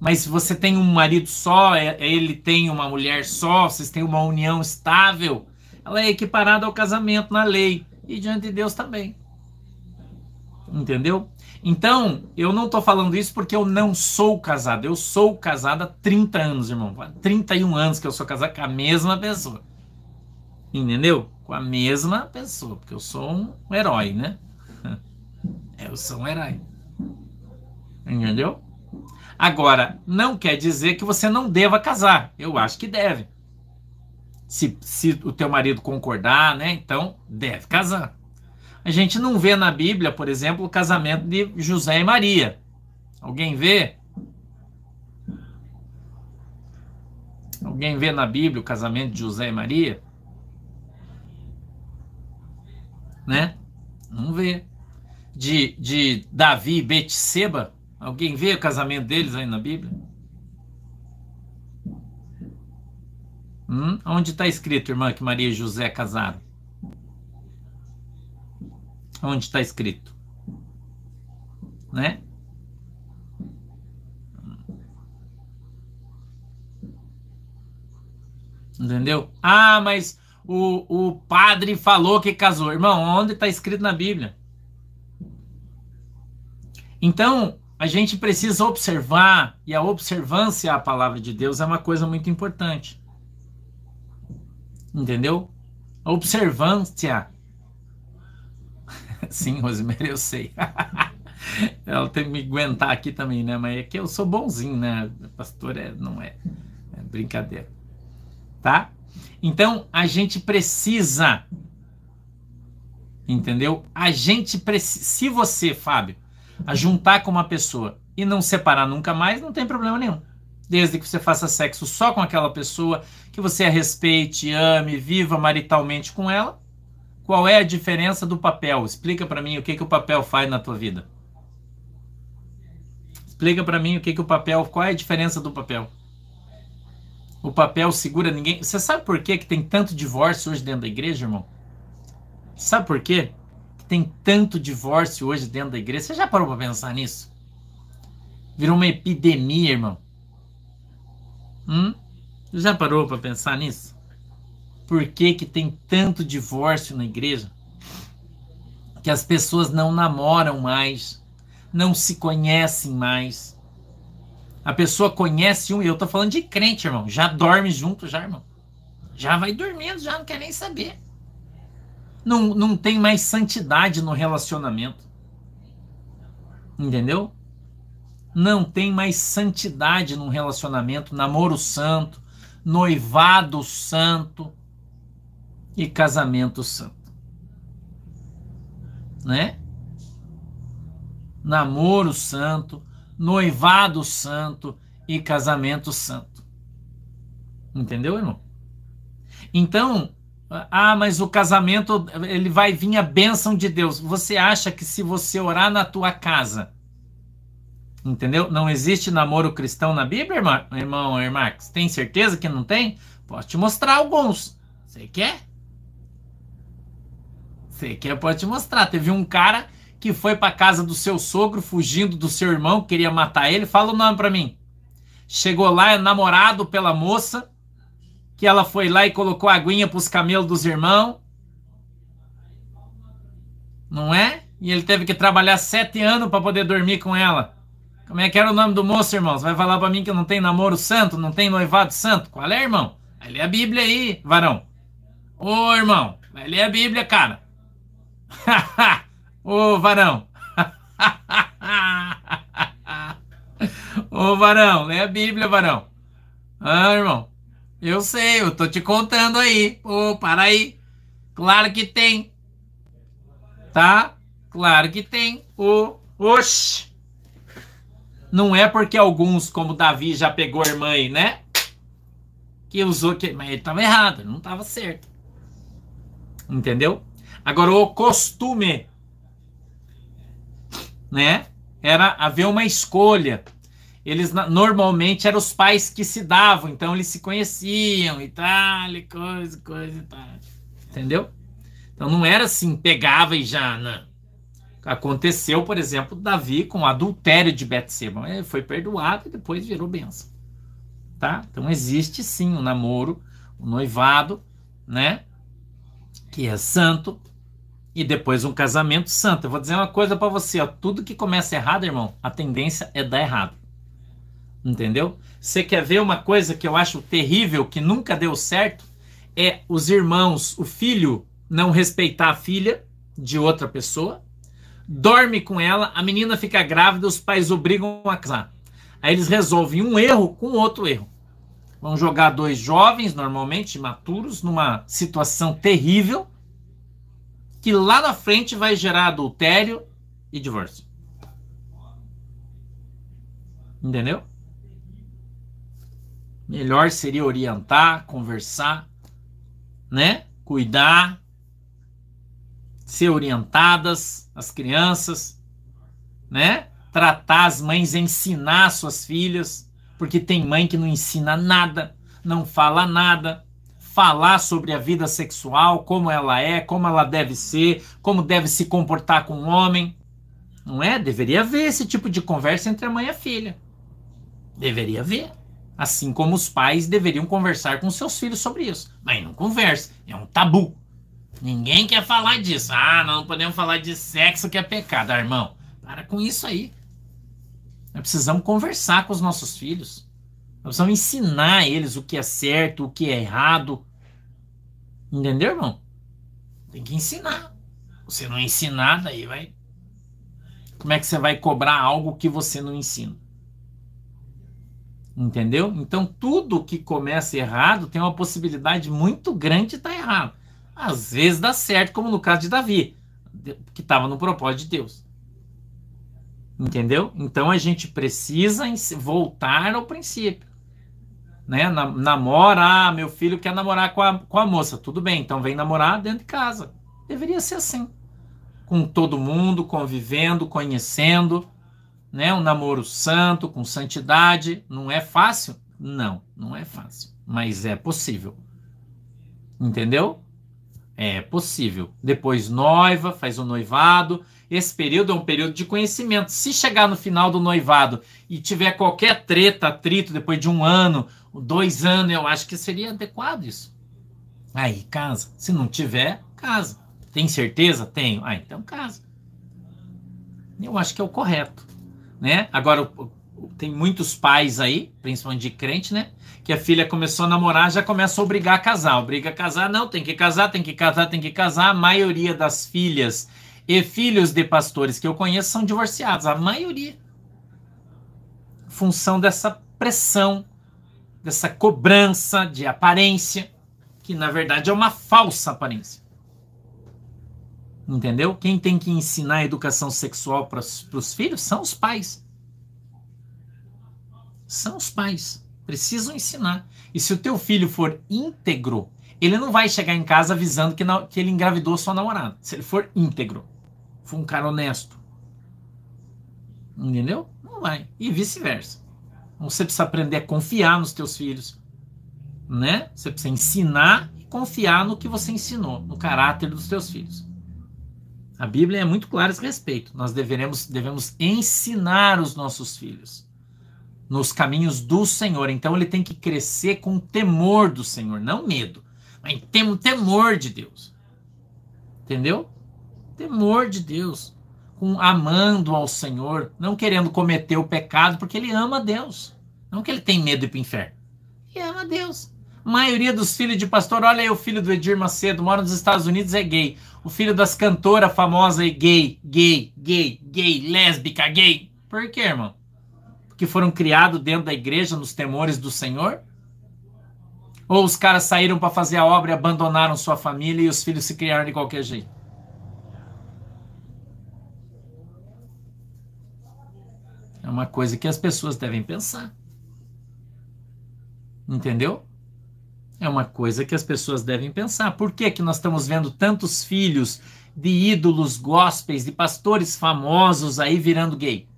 mas se você tem um marido só, é, ele tem uma mulher só, vocês têm uma união estável, ela é equiparada ao casamento na lei e diante de Deus também. Entendeu? Então, eu não estou falando isso porque eu não sou casado. Eu sou casado há 30 anos, irmão. 31 anos que eu sou casado com a mesma pessoa. Entendeu? Com a mesma pessoa, porque eu sou um herói, né? Eu sou um herói. Entendeu? Agora, não quer dizer que você não deva casar. Eu acho que deve. Se, se o teu marido concordar, né? Então, deve casar. A gente não vê na Bíblia, por exemplo, o casamento de José e Maria. Alguém vê? Alguém vê na Bíblia o casamento de José e Maria? Né? Não vê. De, de Davi e Betseba? Alguém vê o casamento deles aí na Bíblia? Hum? Onde está escrito, irmã, que Maria e José casaram? Onde está escrito? Né? Entendeu? Ah, mas o, o padre falou que casou. Irmão, onde está escrito na Bíblia? Então, a gente precisa observar, e a observância à palavra de Deus é uma coisa muito importante. Entendeu? A observância. Sim, Rosemary, eu sei. Ela tem que me aguentar aqui também, né? Mas é que eu sou bonzinho, né? Pastor é, não é. É brincadeira. Tá? Então, a gente precisa. Entendeu? A gente precisa. Se você, Fábio, a juntar com uma pessoa e não separar nunca mais, não tem problema nenhum. Desde que você faça sexo só com aquela pessoa, que você a respeite, ame, viva maritalmente com ela. Qual é a diferença do papel? Explica para mim o que, que o papel faz na tua vida. Explica para mim o que, que o papel, qual é a diferença do papel? O papel segura ninguém. Você sabe por que, que tem tanto divórcio hoje dentro da igreja, irmão? Sabe por quê? Tem tanto divórcio hoje dentro da igreja. Você já parou para pensar nisso? Virou uma epidemia, irmão. Hum? Já parou para pensar nisso? Por que, que tem tanto divórcio na igreja? Que as pessoas não namoram mais, não se conhecem mais. A pessoa conhece um, e eu tô falando de crente, irmão. Já dorme junto, já, irmão. Já vai dormindo, já não quer nem saber não, não tem mais santidade no relacionamento. Entendeu? Não tem mais santidade no relacionamento, namoro santo, noivado santo e casamento santo. Né? Namoro santo, noivado santo e casamento santo. Entendeu, irmão? Então, ah, mas o casamento, ele vai vir a bênção de Deus. Você acha que se você orar na tua casa, entendeu? Não existe namoro cristão na Bíblia, irmão, irmão Marcos? Tem certeza que não tem? Posso te mostrar alguns. Você quer? Você quer? Pode te mostrar. Teve um cara que foi para casa do seu sogro, fugindo do seu irmão, queria matar ele. Fala o nome para mim. Chegou lá, é namorado pela moça que ela foi lá e colocou aguinha para os camelos dos irmãos. Não é? E ele teve que trabalhar sete anos para poder dormir com ela. Como é que era o nome do moço, irmão? Você vai falar para mim que não tem namoro santo, não tem noivado santo? Qual é, irmão? Vai ler a Bíblia aí, varão. Ô, irmão, vai ler a Bíblia, cara. Ô, varão. Ô, varão, lê a Bíblia, varão. Ah, irmão. Eu sei, eu tô te contando aí. Pô, para aí. Claro que tem. Tá? Claro que tem. O. Oxi. Não é porque alguns, como Davi, já pegou a irmã aí, né? Que usou que. Mas ele estava errado, não estava certo. Entendeu? Agora, o costume, né? Era haver uma escolha. Eles normalmente eram os pais que se davam, então eles se conheciam e tal, e coisa, coisa e tal. Entendeu? Então não era assim, pegava e já, não. Aconteceu, por exemplo, Davi com o adultério de Betseba. Ele foi perdoado e depois virou benção. Tá? Então existe sim o namoro, o noivado, né? Que é santo. E depois um casamento santo. Eu vou dizer uma coisa para você, ó. Tudo que começa errado, irmão, a tendência é dar errado. Entendeu? Você quer ver uma coisa que eu acho terrível, que nunca deu certo? É os irmãos, o filho não respeitar a filha de outra pessoa dorme com ela, a menina fica grávida, os pais obrigam a casar. Aí eles resolvem um erro com outro erro. Vão jogar dois jovens, normalmente imaturos, numa situação terrível, que lá na frente vai gerar adultério e divórcio. Entendeu? Melhor seria orientar, conversar, né? Cuidar, ser orientadas, as crianças, né? Tratar as mães, ensinar suas filhas, porque tem mãe que não ensina nada, não fala nada. Falar sobre a vida sexual, como ela é, como ela deve ser, como deve se comportar com o homem. Não é? Deveria haver esse tipo de conversa entre a mãe e a filha. Deveria haver. Assim como os pais deveriam conversar com seus filhos sobre isso. Mas não conversa, é um tabu. Ninguém quer falar disso. Ah, não podemos falar de sexo que é pecado. Irmão, para com isso aí. Nós precisamos conversar com os nossos filhos. Nós precisamos ensinar eles o que é certo, o que é errado. Entendeu, irmão? Tem que ensinar. Você não ensinar, daí vai. Como é que você vai cobrar algo que você não ensina? Entendeu? Então, tudo que começa errado tem uma possibilidade muito grande de estar errado. Às vezes dá certo, como no caso de Davi, que estava no propósito de Deus. Entendeu? Então a gente precisa voltar ao princípio. Né? Namora, ah, meu filho quer namorar com a, com a moça. Tudo bem, então vem namorar dentro de casa. Deveria ser assim. Com todo mundo, convivendo, conhecendo. Né? Um namoro santo, com santidade. Não é fácil? Não, não é fácil. Mas é possível. Entendeu? É possível. Depois noiva, faz o noivado. Esse período é um período de conhecimento. Se chegar no final do noivado e tiver qualquer treta, atrito depois de um ano, dois anos, eu acho que seria adequado isso. Aí, casa. Se não tiver, casa. Tem certeza? Tenho. Ah, então casa. Eu acho que é o correto. Né? Agora, tem muitos pais aí, principalmente de crente, né? Que a filha começou a namorar, já começa a obrigar a casar. Obriga a casar, não, tem que casar, tem que casar, tem que casar. A maioria das filhas e filhos de pastores que eu conheço são divorciados. A maioria. Função dessa pressão, dessa cobrança de aparência, que na verdade é uma falsa aparência. Entendeu? Quem tem que ensinar a educação sexual para os filhos são os pais são os pais. Precisam ensinar. E se o teu filho for íntegro, ele não vai chegar em casa avisando que, que ele engravidou sua namorada. Se ele for íntegro, for um cara honesto. Entendeu? Não vai. E vice-versa. Então, você precisa aprender a confiar nos teus filhos. Né? Você precisa ensinar e confiar no que você ensinou, no caráter dos teus filhos. A Bíblia é muito clara a esse respeito. Nós devemos, devemos ensinar os nossos filhos nos caminhos do Senhor. Então ele tem que crescer com temor do Senhor, não medo, mas tem um temor de Deus. Entendeu? Temor de Deus. Com, amando ao Senhor, não querendo cometer o pecado, porque ele ama Deus. Não que ele tem medo de ir para o inferno. Ele ama Deus. A maioria dos filhos de pastor, olha aí o filho do Edir Macedo, mora nos Estados Unidos, é gay. O filho das cantoras famosas é gay, gay, gay, gay, lésbica, gay. Por quê, irmão? Porque foram criados dentro da igreja nos temores do Senhor? Ou os caras saíram para fazer a obra e abandonaram sua família e os filhos se criaram de qualquer jeito? É uma coisa que as pessoas devem pensar. Entendeu? É uma coisa que as pessoas devem pensar. Por que, que nós estamos vendo tantos filhos de ídolos gospels, de pastores famosos aí virando gay?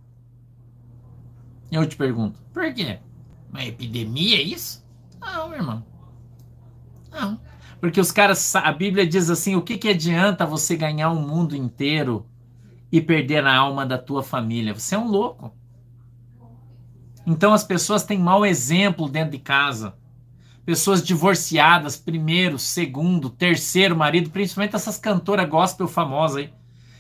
Eu te pergunto, por quê? Uma epidemia é isso? Não, irmão. Não. Porque os caras, a Bíblia diz assim: o que, que adianta você ganhar o mundo inteiro e perder a alma da tua família? Você é um louco. Então as pessoas têm mau exemplo dentro de casa. Pessoas divorciadas, primeiro, segundo, terceiro marido, principalmente essas cantoras gospel famosas aí.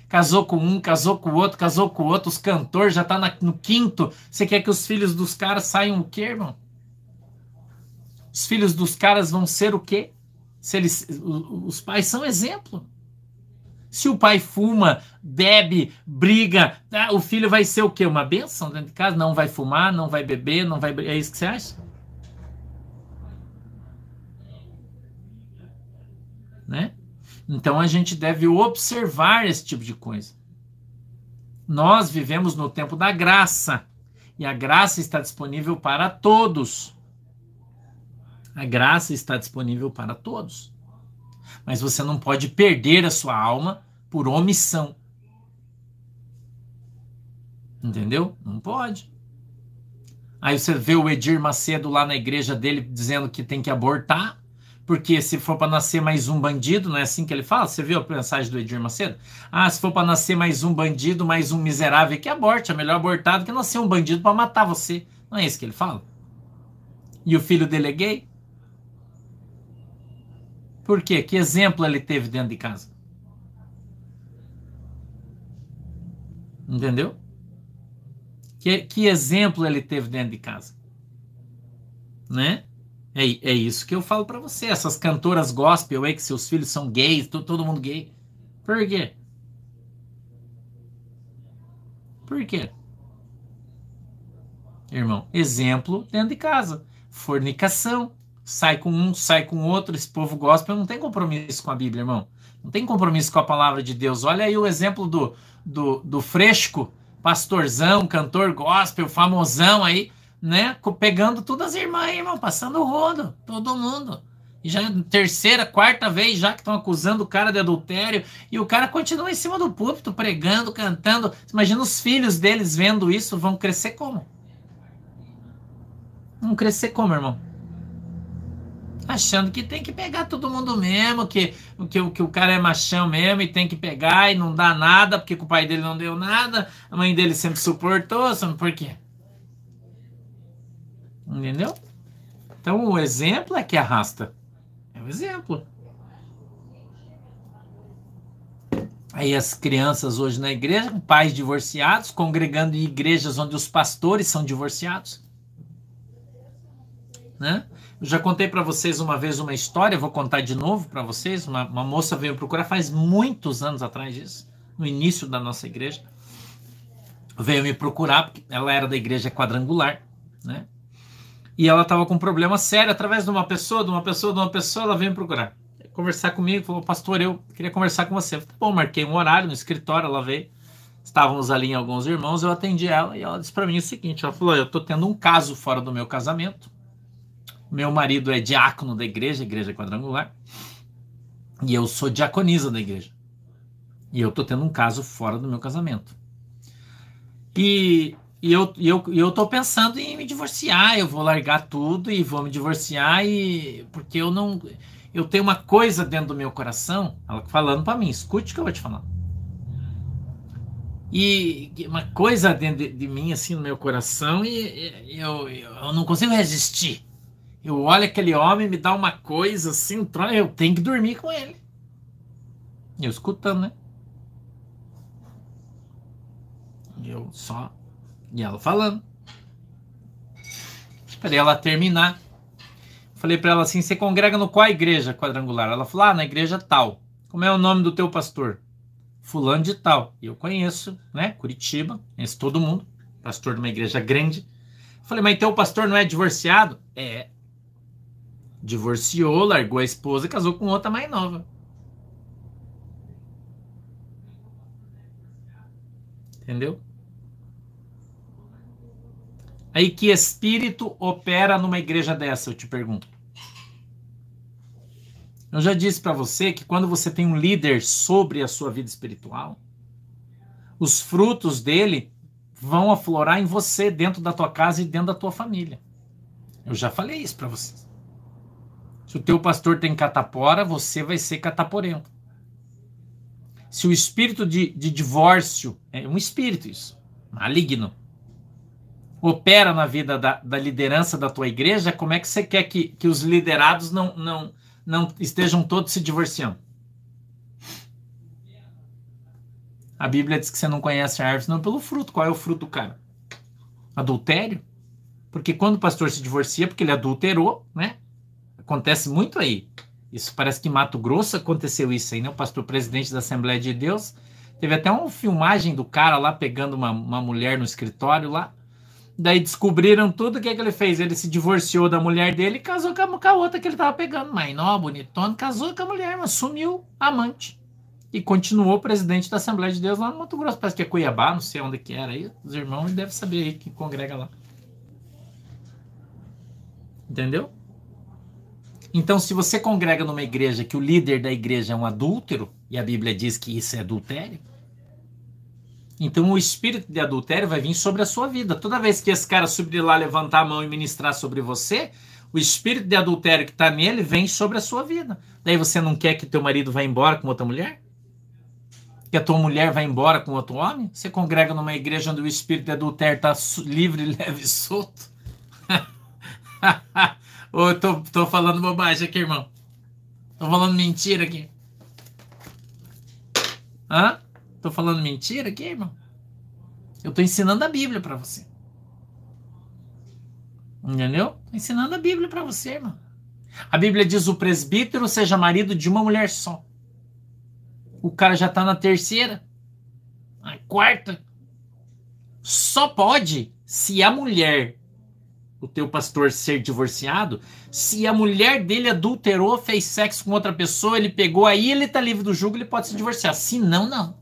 Casou com um, casou com o outro, casou com o outro, os cantores já tá na, no quinto. Você quer que os filhos dos caras saiam o quê, irmão? Os filhos dos caras vão ser o quê? Se eles, os pais são exemplo. Se o pai fuma, bebe, briga, tá? o filho vai ser o quê? Uma benção dentro de casa? Não vai fumar, não vai beber, não vai. É isso que você acha? Né? Então a gente deve observar esse tipo de coisa. Nós vivemos no tempo da graça e a graça está disponível para todos. A graça está disponível para todos. Mas você não pode perder a sua alma por omissão. Entendeu? Não pode. Aí você vê o Edir Macedo lá na igreja dele dizendo que tem que abortar, porque se for para nascer mais um bandido, não é assim que ele fala? Você viu a mensagem do Edir Macedo? Ah, se for para nascer mais um bandido, mais um miserável, que aborte. É melhor abortar do que nascer um bandido para matar você. Não é isso que ele fala? E o filho dele é gay? Por quê? Que exemplo ele teve dentro de casa? Entendeu? Que, que exemplo ele teve dentro de casa? Né? É, é isso que eu falo para você. Essas cantoras gospel aí, que seus filhos são gays, todo, mundo gay. Por quê? Por quê? Irmão, exemplo dentro de casa. Fornicação sai com um, sai com outro. Esse povo gospel não tem compromisso com a Bíblia, irmão. Não tem compromisso com a palavra de Deus. Olha aí o exemplo do, do, do Fresco, pastorzão, cantor gospel, famosão aí, né? Pegando todas as irmãs irmão, passando o rodo, todo mundo. E já terceira, quarta vez já que estão acusando o cara de adultério e o cara continua em cima do púlpito pregando, cantando. Imagina os filhos deles vendo isso, vão crescer como? Vão crescer como, irmão? achando que tem que pegar todo mundo mesmo, que, que, que o cara é machão mesmo e tem que pegar e não dá nada, porque o pai dele não deu nada, a mãe dele sempre suportou, sabe por quê? Entendeu? Então o exemplo é que arrasta. É o exemplo. Aí as crianças hoje na igreja, com pais divorciados, congregando em igrejas onde os pastores são divorciados. Né? Eu já contei para vocês uma vez uma história, vou contar de novo para vocês. Uma, uma, moça veio procurar faz muitos anos atrás disso, no início da nossa igreja. Veio me procurar, porque ela era da igreja quadrangular, né? E ela estava com um problema sério através de uma pessoa, de uma pessoa, de uma pessoa, ela veio me procurar. Conversar comigo, falou, pastor, eu queria conversar com você. Falei, bom, marquei um horário no escritório, ela veio. Estávamos ali em alguns irmãos, eu atendi ela e ela disse para mim o seguinte: ela falou, eu estou tendo um caso fora do meu casamento meu marido é diácono da igreja, igreja quadrangular. E eu sou diaconisa da igreja. E eu tô tendo um caso fora do meu casamento. E, e eu, e eu, e eu tô pensando em me divorciar. Eu vou largar tudo e vou me divorciar. e Porque eu não. Eu tenho uma coisa dentro do meu coração. Ela falando para mim, escute o que eu vou te falar. E uma coisa dentro de, de mim, assim, no meu coração, e, e eu, eu não consigo resistir. Eu olho aquele homem, me dá uma coisa assim, eu tenho que dormir com ele. Eu escutando, né? eu só. E ela falando. Esperei ela terminar. Falei para ela assim: você congrega no qual igreja quadrangular? Ela falou: ah, na igreja tal. Como é o nome do teu pastor? Fulano de tal. E eu conheço, né? Curitiba, conheço todo mundo. Pastor de uma igreja grande. Falei, mas teu pastor não é divorciado? É. Divorciou, largou a esposa e casou com outra mais nova. Entendeu? Aí que espírito opera numa igreja dessa, eu te pergunto. Eu já disse para você que quando você tem um líder sobre a sua vida espiritual, os frutos dele vão aflorar em você, dentro da tua casa e dentro da tua família. Eu já falei isso para vocês. Se o teu pastor tem catapora, você vai ser cataporento. Se o espírito de, de divórcio, é um espírito isso, maligno, opera na vida da, da, liderança da tua igreja, como é que você quer que, que os liderados não, não, não estejam todos se divorciando? A Bíblia diz que você não conhece a árvore não pelo fruto. Qual é o fruto do cara? Adultério? Porque quando o pastor se divorcia, porque ele adulterou, né? Acontece muito aí. Isso parece que em Mato Grosso aconteceu isso aí, né? O pastor presidente da Assembleia de Deus teve até uma filmagem do cara lá pegando uma, uma mulher no escritório lá. Daí descobriram tudo o que, é que ele fez. Ele se divorciou da mulher dele e casou com a, outra que ele tava pegando. Mas não, bonitona, casou com a mulher, mas sumiu amante. E continuou presidente da Assembleia de Deus lá no Mato Grosso. Parece que é Cuiabá, não sei onde que era aí. Os irmãos devem saber aí que congrega lá. Entendeu? Então, se você congrega numa igreja que o líder da igreja é um adúltero, e a Bíblia diz que isso é adultério, então o espírito de adultério vai vir sobre a sua vida. Toda vez que esse cara subir lá, levantar a mão e ministrar sobre você, o espírito de adultério que está nele vem sobre a sua vida. Daí você não quer que teu marido vá embora com outra mulher? Que a tua mulher vá embora com outro homem? Você congrega numa igreja onde o espírito de adultério está livre, leve e solto? Ou eu tô, tô falando bobagem aqui, irmão? Tô falando mentira aqui? Hã? Tô falando mentira aqui, irmão? Eu tô ensinando a Bíblia para você. Entendeu? Tô ensinando a Bíblia para você, irmão. A Bíblia diz: o presbítero seja marido de uma mulher só. O cara já tá na terceira, na quarta. Só pode se a mulher, o teu pastor, ser divorciado, se a mulher dele adulterou, fez sexo com outra pessoa, ele pegou, aí ele tá livre do jugo, ele pode se divorciar. Se não, não.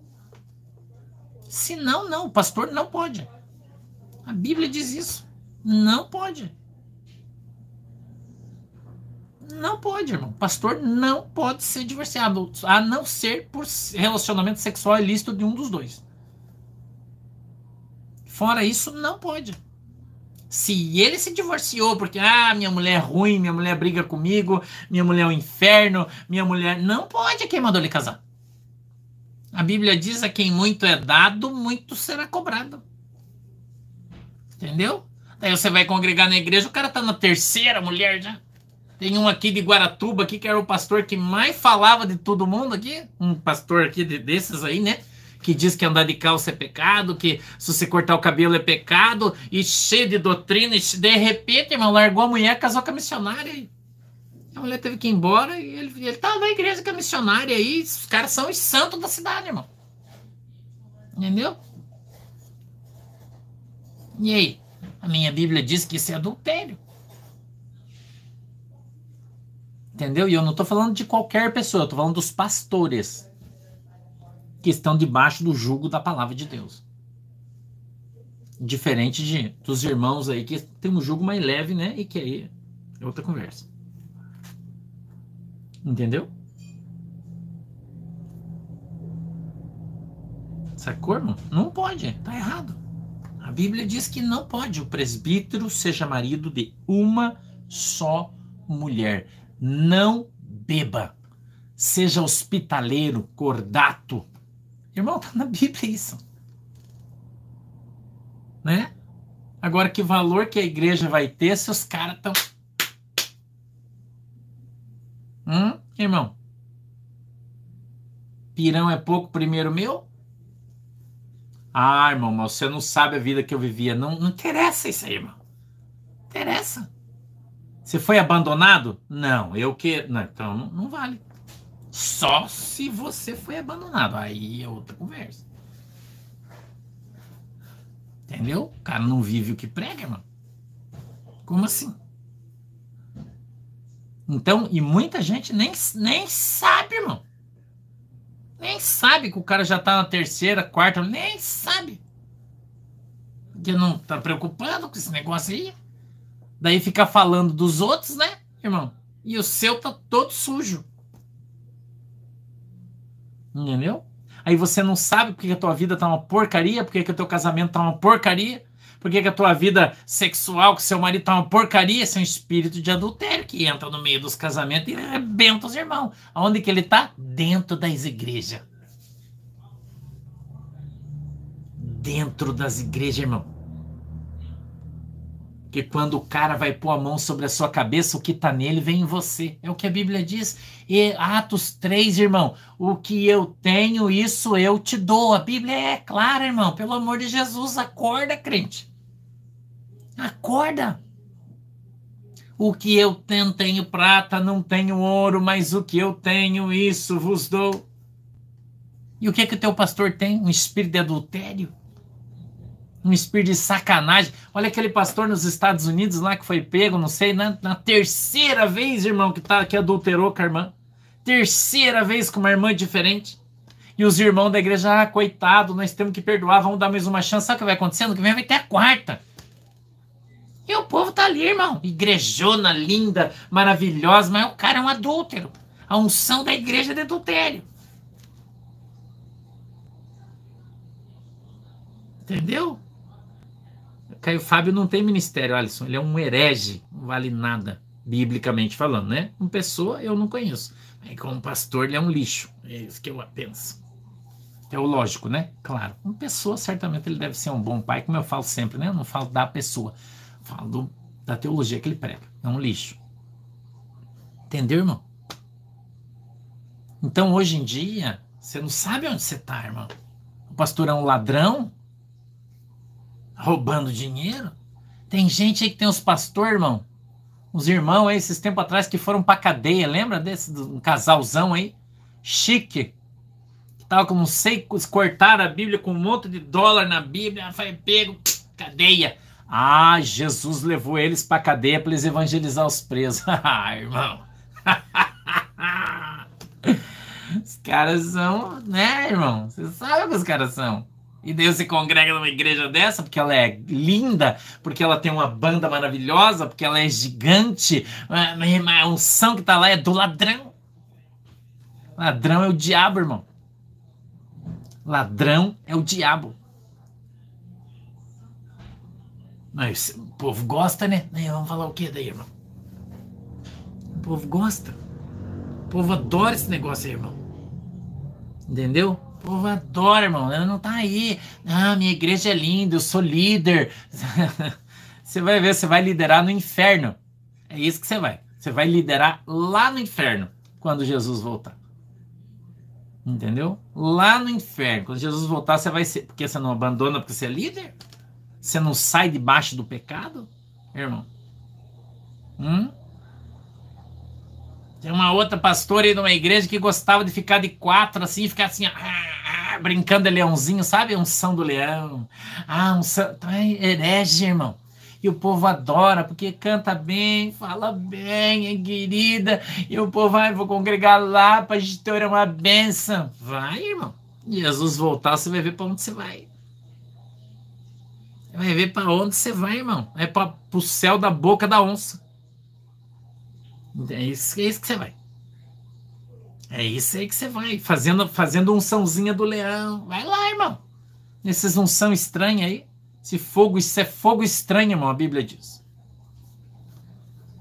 Se não, não, o pastor não pode. A Bíblia diz isso. Não pode. Não pode, irmão. Pastor não pode ser divorciado, a não ser por relacionamento sexual ilícito de um dos dois. Fora isso, não pode. Se ele se divorciou porque, ah, minha mulher é ruim, minha mulher briga comigo, minha mulher é um inferno, minha mulher. Não pode quem mandou ele casar. A Bíblia diz: a quem muito é dado, muito será cobrado. Entendeu? Daí você vai congregar na igreja, o cara tá na terceira mulher já. Tem um aqui de Guaratuba aqui que era o pastor que mais falava de todo mundo aqui. Um pastor aqui de, desses aí, né? Que diz que andar de calça é pecado, que se você cortar o cabelo é pecado, e cheio de doutrina, e de repente, irmão, largou a mulher, casou com a missionária. A mulher teve que ir embora e ele, ele tava na igreja com a missionária aí. Os caras são os santos da cidade, irmão. Entendeu? E aí? A minha Bíblia diz que isso é adultério. Entendeu? E eu não estou falando de qualquer pessoa, eu estou falando dos pastores que estão debaixo do jugo da palavra de Deus. Diferente de, dos irmãos aí que tem um jugo mais leve, né? E que aí é outra conversa. Entendeu? Sacou, irmão? Não pode, tá errado. A Bíblia diz que não pode o presbítero seja marido de uma só mulher. Não beba. Seja hospitaleiro, cordato. Irmão, tá na Bíblia isso. Né? Agora, que valor que a igreja vai ter se os caras estão Hum, irmão? Pirão é pouco, primeiro meu? Ah, irmão, mas você não sabe a vida que eu vivia. Não, não interessa isso aí, irmão. Interessa. Você foi abandonado? Não, eu que. Não, então não, não vale. Só se você foi abandonado. Aí é outra conversa. Entendeu? O cara não vive o que prega, irmão. Como assim? Então, e muita gente nem, nem sabe, irmão. Nem sabe que o cara já tá na terceira, quarta, nem sabe. Porque não tá preocupado com esse negócio aí. Daí fica falando dos outros, né, irmão? E o seu tá todo sujo. Entendeu? Aí você não sabe porque a tua vida tá uma porcaria, porque que o teu casamento tá uma porcaria, porque que a tua vida sexual com seu marido tá uma porcaria, esse é um espírito de adultério que entra no meio dos casamentos e arrebenta os irmãos. Aonde que ele tá? Dentro das igrejas. Dentro das igrejas, irmão. Que quando o cara vai pôr a mão sobre a sua cabeça, o que está nele vem em você. É o que a Bíblia diz. E Atos 3, irmão. O que eu tenho, isso eu te dou. A Bíblia é clara, irmão. Pelo amor de Jesus, acorda, crente. Acorda. O que eu tenho, tenho prata, não tenho ouro, mas o que eu tenho, isso vos dou. E o que é que o teu pastor tem? Um espírito de adultério? um espírito de sacanagem. Olha aquele pastor nos Estados Unidos lá que foi pego, não sei, na, na terceira vez, irmão, que, tá, que adulterou com a irmã. Terceira vez com uma irmã diferente. E os irmãos da igreja, ah, coitado, nós temos que perdoar, vamos dar mais uma chance. Sabe o que vai acontecendo? Que vem vai ter a quarta. E o povo tá ali, irmão. Igrejona linda, maravilhosa, mas o cara é um adúltero. A unção da igreja é de adultério. Entendeu? Caio Fábio não tem ministério, Alisson. Ele é um herege, não vale nada, biblicamente falando, né? Uma pessoa eu não conheço. Aí, como pastor, ele é um lixo. É isso que eu penso. É o lógico, né? Claro. Uma pessoa, certamente, ele deve ser um bom pai, como eu falo sempre, né? Eu não falo da pessoa. Falo da teologia que ele prega. É um lixo. Entendeu, irmão? Então, hoje em dia, você não sabe onde você está, irmão. O pastor é um ladrão, roubando dinheiro. Tem gente aí que tem os pastores, irmão. Os irmãos aí, esses tempos atrás, que foram pra cadeia. Lembra desse um casalzão aí? Chique. Que tava com sei, cortaram a Bíblia com um monte de dólar na Bíblia. Foi pego, cadeia. Ah, Jesus levou eles pra cadeia para eles evangelizar os presos. ah, irmão. os caras são, né, irmão? Você sabe o que os caras são. E Deus se congrega numa igreja dessa porque ela é linda, porque ela tem uma banda maravilhosa, porque ela é gigante. A unção que está lá é do ladrão. Ladrão é o diabo, irmão. Ladrão é o diabo. Mas o povo gosta, né? Vamos falar o que daí, irmão? O povo gosta. O povo adora esse negócio aí, irmão. Entendeu? O povo adora, irmão. Ela não tá aí. Ah, minha igreja é linda, eu sou líder. você vai ver, você vai liderar no inferno. É isso que você vai. Você vai liderar lá no inferno quando Jesus voltar. Entendeu? Lá no inferno. Quando Jesus voltar, você vai ser. Porque você não abandona porque você é líder? Você não sai debaixo do pecado? Irmão. Hum? Tem uma outra pastora aí numa igreja que gostava de ficar de quatro assim, ficar assim, ah, ah, brincando de leãozinho, sabe? Um são do leão. Ah, um são. Então é herege, irmão. E o povo adora, porque canta bem, fala bem, é querida. E o povo vai, vou congregar lá, pastor, é uma benção. Vai, irmão. Jesus voltar, você vai ver para onde você vai. Vai ver para onde você vai, irmão. É para o céu da boca da onça. É isso, é isso que você vai. É isso aí que você vai. Fazendo, fazendo unçãozinha do leão. Vai lá, irmão. Nesses unção estranha aí. Esse fogo, isso é fogo estranho, irmão, a Bíblia diz.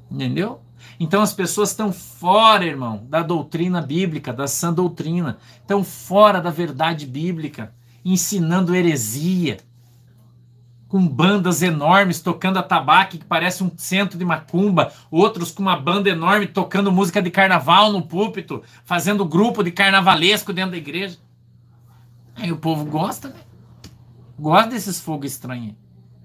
Entendeu? Então as pessoas estão fora, irmão, da doutrina bíblica, da sã doutrina. Estão fora da verdade bíblica, ensinando heresia com bandas enormes tocando atabaque, que parece um centro de macumba, outros com uma banda enorme tocando música de carnaval no púlpito, fazendo grupo de carnavalesco dentro da igreja. Aí o povo gosta, né? Gosto desses fogos estranhos.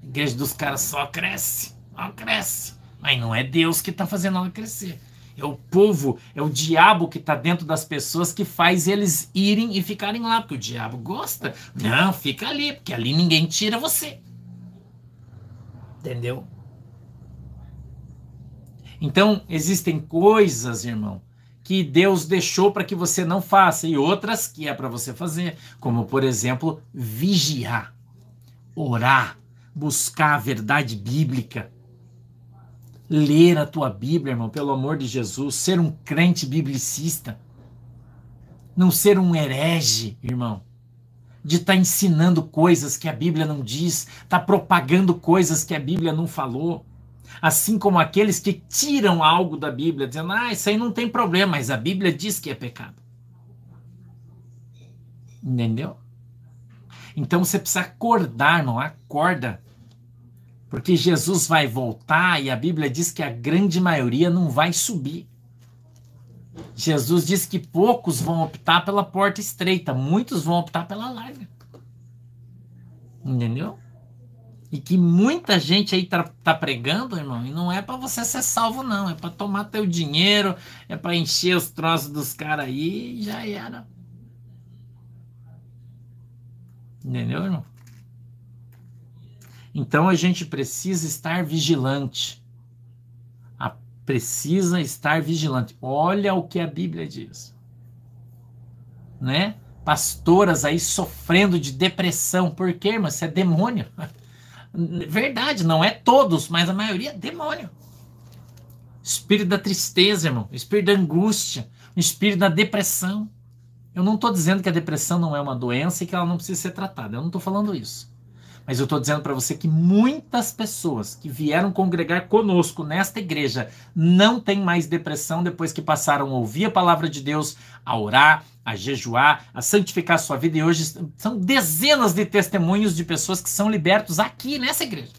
A igreja dos caras só cresce, só cresce. Mas não é Deus que está fazendo ela crescer. É o povo, é o diabo que está dentro das pessoas que faz eles irem e ficarem lá, porque o diabo gosta. Não, fica ali, porque ali ninguém tira você. Entendeu? Então, existem coisas, irmão, que Deus deixou para que você não faça e outras que é para você fazer, como por exemplo, vigiar, orar, buscar a verdade bíblica, ler a tua Bíblia, irmão, pelo amor de Jesus, ser um crente biblicista, não ser um herege, irmão, de estar tá ensinando coisas que a Bíblia não diz, tá propagando coisas que a Bíblia não falou. Assim como aqueles que tiram algo da Bíblia, dizendo, ah, isso aí não tem problema, mas a Bíblia diz que é pecado. Entendeu? Então você precisa acordar, irmão, acorda. Porque Jesus vai voltar e a Bíblia diz que a grande maioria não vai subir. Jesus diz que poucos vão optar pela porta estreita, muitos vão optar pela larga. Entendeu? E que muita gente aí tá, tá pregando, irmão, e não é para você ser salvo, não. É para tomar teu dinheiro, é para encher os troços dos caras aí e já era. Entendeu, irmão? Então a gente precisa estar vigilante. Precisa estar vigilante. Olha o que a Bíblia diz. Né? Pastoras aí sofrendo de depressão. Por quê, irmão? Isso é demônio. Verdade, não é todos, mas a maioria é demônio. Espírito da tristeza, irmão. Espírito da angústia. Espírito da depressão. Eu não estou dizendo que a depressão não é uma doença e que ela não precisa ser tratada. Eu não estou falando isso. Mas eu estou dizendo para você que muitas pessoas que vieram congregar conosco nesta igreja não têm mais depressão depois que passaram a ouvir a palavra de Deus, a orar, a jejuar, a santificar a sua vida. E hoje são dezenas de testemunhos de pessoas que são libertos aqui nessa igreja.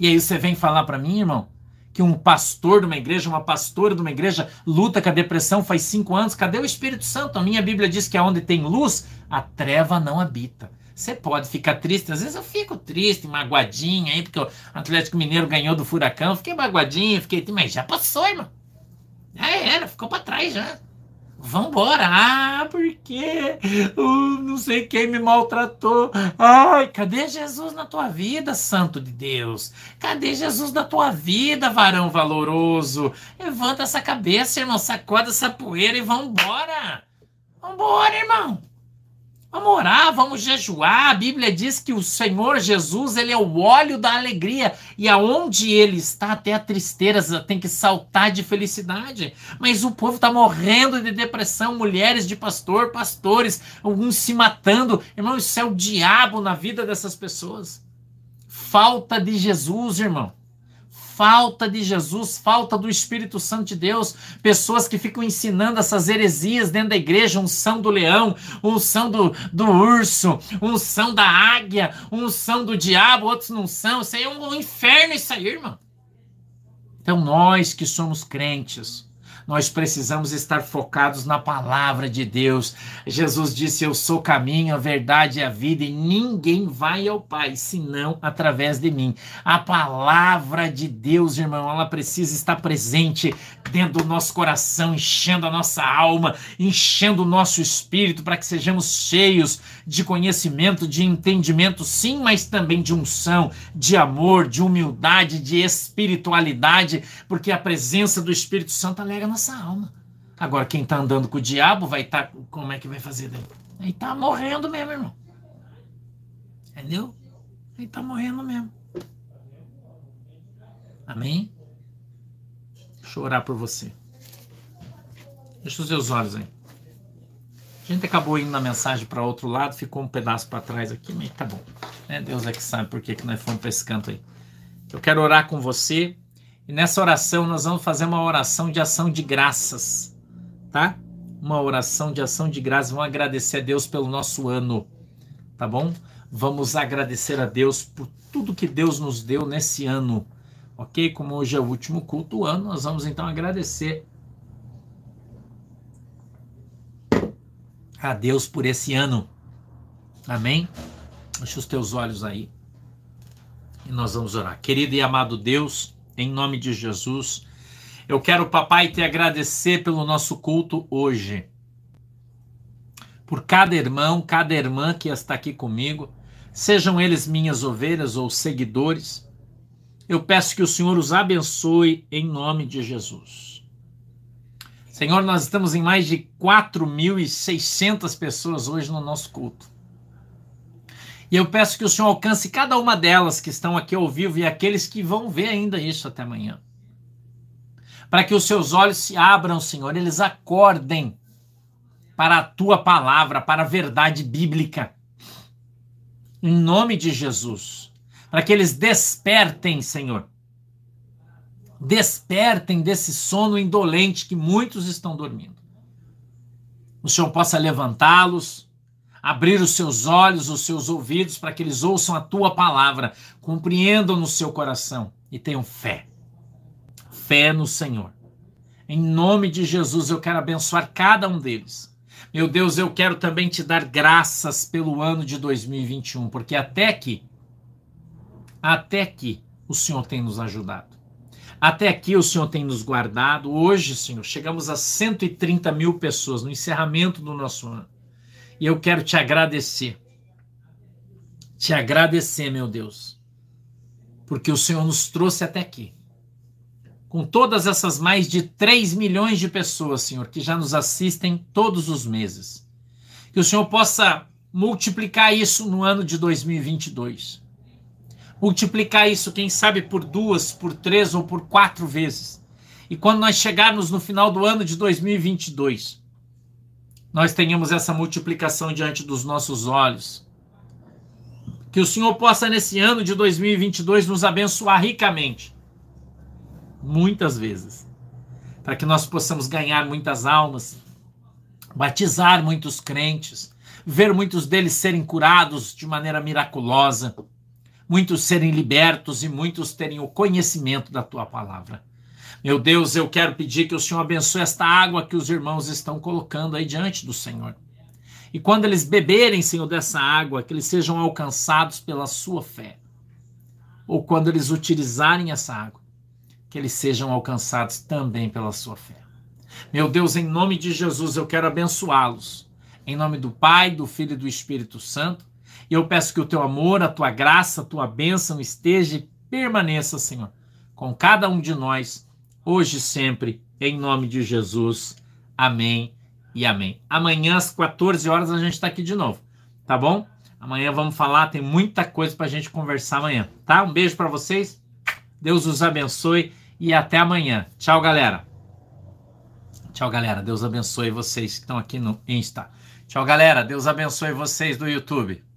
E aí você vem falar para mim, irmão, que um pastor de uma igreja, uma pastora de uma igreja luta com a depressão faz cinco anos. Cadê o Espírito Santo? A minha Bíblia diz que aonde tem luz, a treva não habita. Você pode ficar triste, às vezes eu fico triste, magoadinho aí, porque o Atlético Mineiro ganhou do Furacão, fiquei magoadinho, fiquei, mas já passou, irmão. Já era, ficou para trás já. Vambora. Ah, porque uh, não sei quem me maltratou. Ai, cadê Jesus na tua vida, santo de Deus? Cadê Jesus na tua vida, varão valoroso? Levanta essa cabeça, irmão, sacoda essa poeira e vambora. Vambora, irmão. Vamos orar, vamos jejuar. A Bíblia diz que o Senhor Jesus, ele é o óleo da alegria. E aonde ele está, até a tristeza tem que saltar de felicidade. Mas o povo está morrendo de depressão. Mulheres de pastor, pastores, alguns se matando. Irmão, isso é o diabo na vida dessas pessoas. Falta de Jesus, irmão falta de Jesus, falta do Espírito Santo de Deus, pessoas que ficam ensinando essas heresias dentro da igreja, unção do leão, unção do, do urso, unção da águia, unção do diabo, outros não são, isso aí é um inferno isso aí, irmão. Então nós que somos crentes, nós precisamos estar focados na palavra de Deus. Jesus disse: Eu sou caminho, a verdade e a vida, e ninguém vai ao Pai senão através de mim. A palavra de Deus, irmão, ela precisa estar presente dentro do nosso coração, enchendo a nossa alma, enchendo o nosso espírito, para que sejamos cheios de conhecimento, de entendimento, sim, mas também de unção, de amor, de humildade, de espiritualidade, porque a presença do Espírito Santo alega nossa alma. Agora, quem está andando com o diabo vai estar. Tá, como é que vai fazer daí? Aí está morrendo mesmo, irmão. Entendeu? Aí está morrendo mesmo. Amém? Deixa eu orar por você. Deixa os seus olhos aí. A gente acabou indo na mensagem para outro lado, ficou um pedaço para trás aqui, mas tá bom. É, Deus é que sabe por que, que nós fomos para esse canto aí. Eu quero orar com você e nessa oração nós vamos fazer uma oração de ação de graças, tá? Uma oração de ação de graças. Vamos agradecer a Deus pelo nosso ano, tá bom? Vamos agradecer a Deus por tudo que Deus nos deu nesse ano ok? Como hoje é o último culto do ano, nós vamos então agradecer a Deus por esse ano. Amém? Feche os teus olhos aí. E nós vamos orar. Querido e amado Deus, em nome de Jesus, eu quero, papai, te agradecer pelo nosso culto hoje. Por cada irmão, cada irmã que está aqui comigo, sejam eles minhas ovelhas ou seguidores, eu peço que o Senhor os abençoe em nome de Jesus. Senhor, nós estamos em mais de 4.600 pessoas hoje no nosso culto. E eu peço que o Senhor alcance cada uma delas que estão aqui ao vivo e aqueles que vão ver ainda isso até amanhã. Para que os seus olhos se abram, Senhor, eles acordem para a tua palavra, para a verdade bíblica. Em nome de Jesus. Para que eles despertem, Senhor. Despertem desse sono indolente que muitos estão dormindo. O Senhor possa levantá-los, abrir os seus olhos, os seus ouvidos, para que eles ouçam a tua palavra, compreendam no seu coração e tenham fé. Fé no Senhor. Em nome de Jesus, eu quero abençoar cada um deles. Meu Deus, eu quero também te dar graças pelo ano de 2021, porque até aqui, até aqui, o Senhor tem nos ajudado. Até aqui o Senhor tem nos guardado. Hoje, Senhor, chegamos a 130 mil pessoas no encerramento do nosso ano. E eu quero te agradecer. Te agradecer, meu Deus. Porque o Senhor nos trouxe até aqui. Com todas essas mais de 3 milhões de pessoas, Senhor, que já nos assistem todos os meses. Que o Senhor possa multiplicar isso no ano de 2022. Multiplicar isso, quem sabe, por duas, por três ou por quatro vezes. E quando nós chegarmos no final do ano de 2022, nós tenhamos essa multiplicação diante dos nossos olhos. Que o Senhor possa, nesse ano de 2022, nos abençoar ricamente. Muitas vezes. Para que nós possamos ganhar muitas almas, batizar muitos crentes, ver muitos deles serem curados de maneira miraculosa, muitos serem libertos e muitos terem o conhecimento da tua palavra. Meu Deus, eu quero pedir que o Senhor abençoe esta água que os irmãos estão colocando aí diante do Senhor. E quando eles beberem, Senhor, dessa água, que eles sejam alcançados pela sua fé. Ou quando eles utilizarem essa água, que eles sejam alcançados também pela sua fé. Meu Deus, em nome de Jesus, eu quero abençoá-los. Em nome do Pai, do Filho e do Espírito Santo. E eu peço que o teu amor, a tua graça, a tua bênção esteja e permaneça, Senhor, com cada um de nós hoje e sempre, em nome de Jesus. Amém e amém. Amanhã às 14 horas a gente está aqui de novo, tá bom? Amanhã vamos falar, tem muita coisa para a gente conversar amanhã, tá? Um beijo para vocês, Deus os abençoe e até amanhã. Tchau, galera. Tchau, galera. Deus abençoe vocês que estão aqui no Insta. Tchau, galera. Deus abençoe vocês do YouTube.